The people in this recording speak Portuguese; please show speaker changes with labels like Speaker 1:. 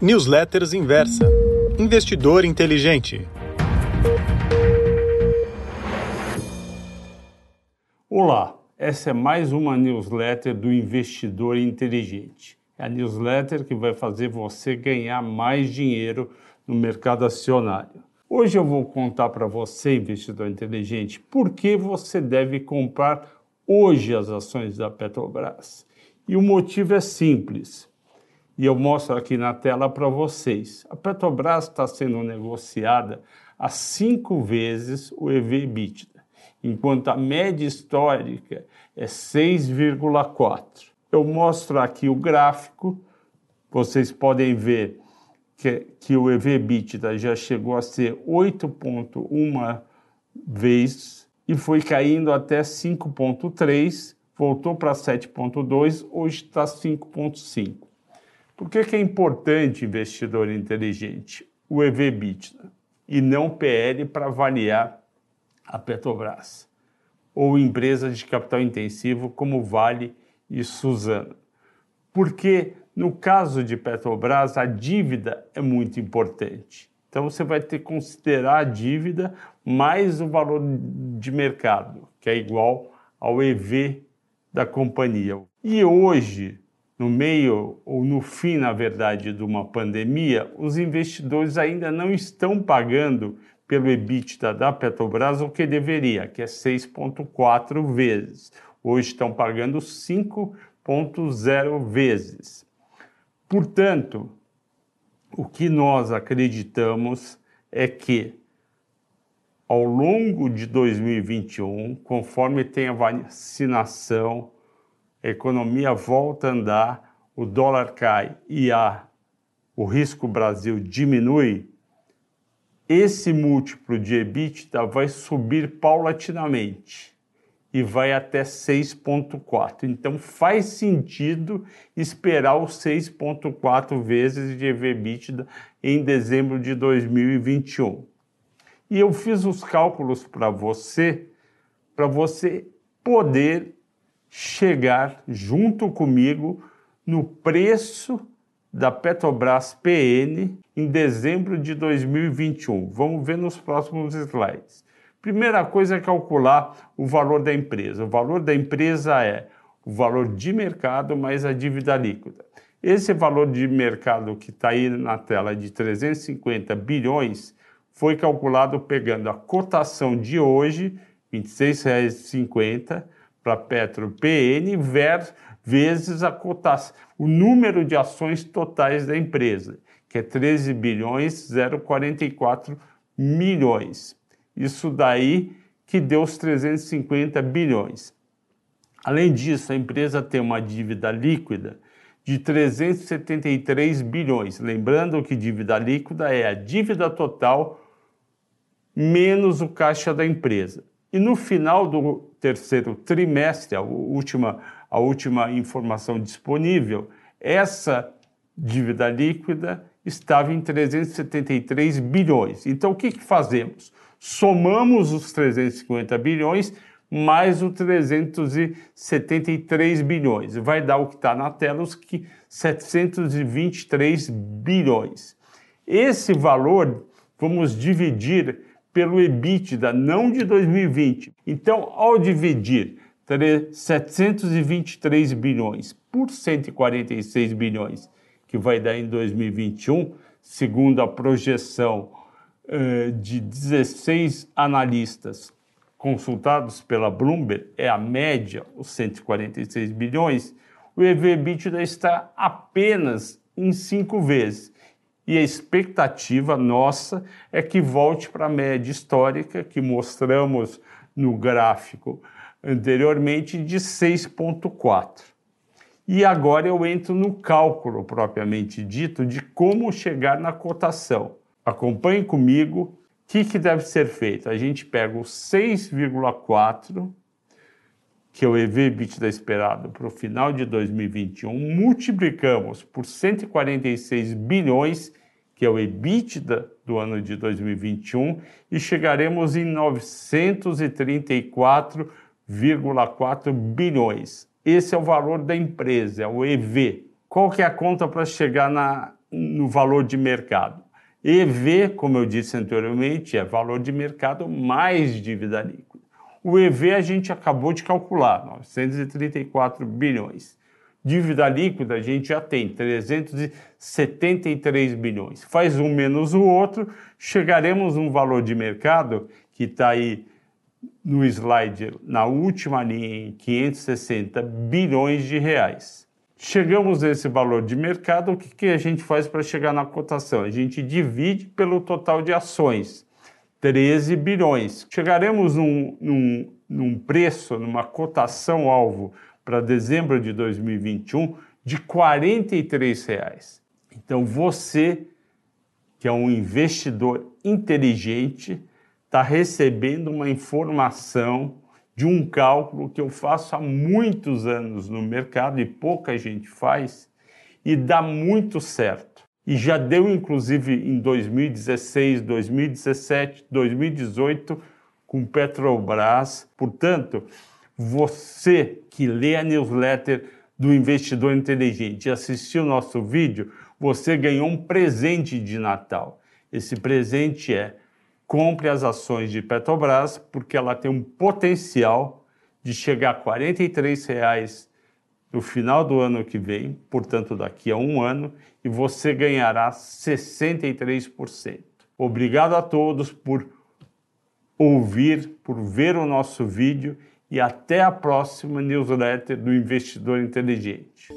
Speaker 1: Newsletters Inversa Investidor Inteligente.
Speaker 2: Olá, essa é mais uma newsletter do Investidor Inteligente. É a newsletter que vai fazer você ganhar mais dinheiro no mercado acionário. Hoje eu vou contar para você, investidor inteligente, por que você deve comprar hoje as ações da Petrobras. E o motivo é simples e eu mostro aqui na tela para vocês. A Petrobras está sendo negociada a cinco vezes o EV/EBITDA, enquanto a média histórica é 6,4. Eu mostro aqui o gráfico, vocês podem ver que, que o EV/EBITDA já chegou a ser 8,1 vezes e foi caindo até 5,3, voltou para 7,2, hoje está 5,5. Por que, que é importante investidor inteligente? O EV/EBITDA e não PL para avaliar a Petrobras ou empresas de capital intensivo como Vale e Suzano. Porque no caso de Petrobras a dívida é muito importante. Então você vai ter que considerar a dívida mais o valor de mercado, que é igual ao EV da companhia. E hoje no meio ou no fim, na verdade, de uma pandemia, os investidores ainda não estão pagando pelo EBITDA da Petrobras o que deveria, que é 6,4 vezes. Hoje estão pagando 5,0 vezes. Portanto, o que nós acreditamos é que ao longo de 2021, conforme tem a vacinação, a economia volta a andar, o dólar cai e a, o risco Brasil diminui, esse múltiplo de EBITDA vai subir paulatinamente e vai até 6,4. Então faz sentido esperar os 6,4 vezes de EBITDA em dezembro de 2021. E eu fiz os cálculos para você, para você poder chegar junto comigo no preço da Petrobras PN em dezembro de 2021. Vamos ver nos próximos slides. Primeira coisa é calcular o valor da empresa. O valor da empresa é o valor de mercado mais a dívida líquida. Esse valor de mercado que está aí na tela de 350 bilhões foi calculado pegando a cotação de hoje, R$ 26,50, para Petro PN vezes a cotação, o número de ações totais da empresa, que é 13 bilhões 044 milhões. Isso daí que deu os 350 bilhões. Além disso, a empresa tem uma dívida líquida de 373 bilhões. Lembrando que dívida líquida é a dívida total menos o caixa da empresa. E no final do terceiro trimestre, a última, a última informação disponível, essa dívida líquida estava em 373 bilhões. Então, o que, que fazemos? Somamos os 350 bilhões mais os 373 bilhões. Vai dar o que está na tela, os que 723 bilhões. Esse valor vamos dividir pelo EBITDA, não de 2020. Então, ao dividir 723 bilhões por 146 bilhões, que vai dar em 2021, segundo a projeção uh, de 16 analistas consultados pela Bloomberg, é a média, os 146 bilhões, o EV/EBITDA está apenas em cinco vezes e a expectativa nossa é que volte para a média histórica que mostramos no gráfico anteriormente de 6,4. E agora eu entro no cálculo propriamente dito de como chegar na cotação. Acompanhe comigo o que, que deve ser feito. A gente pega o 6,4 que é o EV/EBITDA esperado para o final de 2021, multiplicamos por 146 bilhões, que é o EBITDA do ano de 2021, e chegaremos em 934,4 bilhões. Esse é o valor da empresa, é o EV. Qual que é a conta para chegar na no valor de mercado. EV, como eu disse anteriormente, é valor de mercado mais dívida líquida. O EV a gente acabou de calcular, 934 bilhões. Dívida líquida a gente já tem 373 bilhões. Faz um menos o outro, chegaremos um valor de mercado que está aí no slide, na última linha, em 560 bilhões de reais. Chegamos a esse valor de mercado, o que, que a gente faz para chegar na cotação? A gente divide pelo total de ações, 13 bilhões. Chegaremos num, num, num preço, numa cotação-alvo para dezembro de 2021 de 43 reais. Então você, que é um investidor inteligente, está recebendo uma informação de um cálculo que eu faço há muitos anos no mercado e pouca gente faz e dá muito certo. E já deu inclusive em 2016, 2017, 2018 com Petrobras. Portanto, você que lê a newsletter do Investidor Inteligente e assistiu o nosso vídeo, você ganhou um presente de Natal. Esse presente é compre as ações de Petrobras, porque ela tem um potencial de chegar a 43 reais no final do ano que vem, portanto, daqui a um ano, e você ganhará 63%. Obrigado a todos por ouvir, por ver o nosso vídeo e até a próxima newsletter do Investidor Inteligente.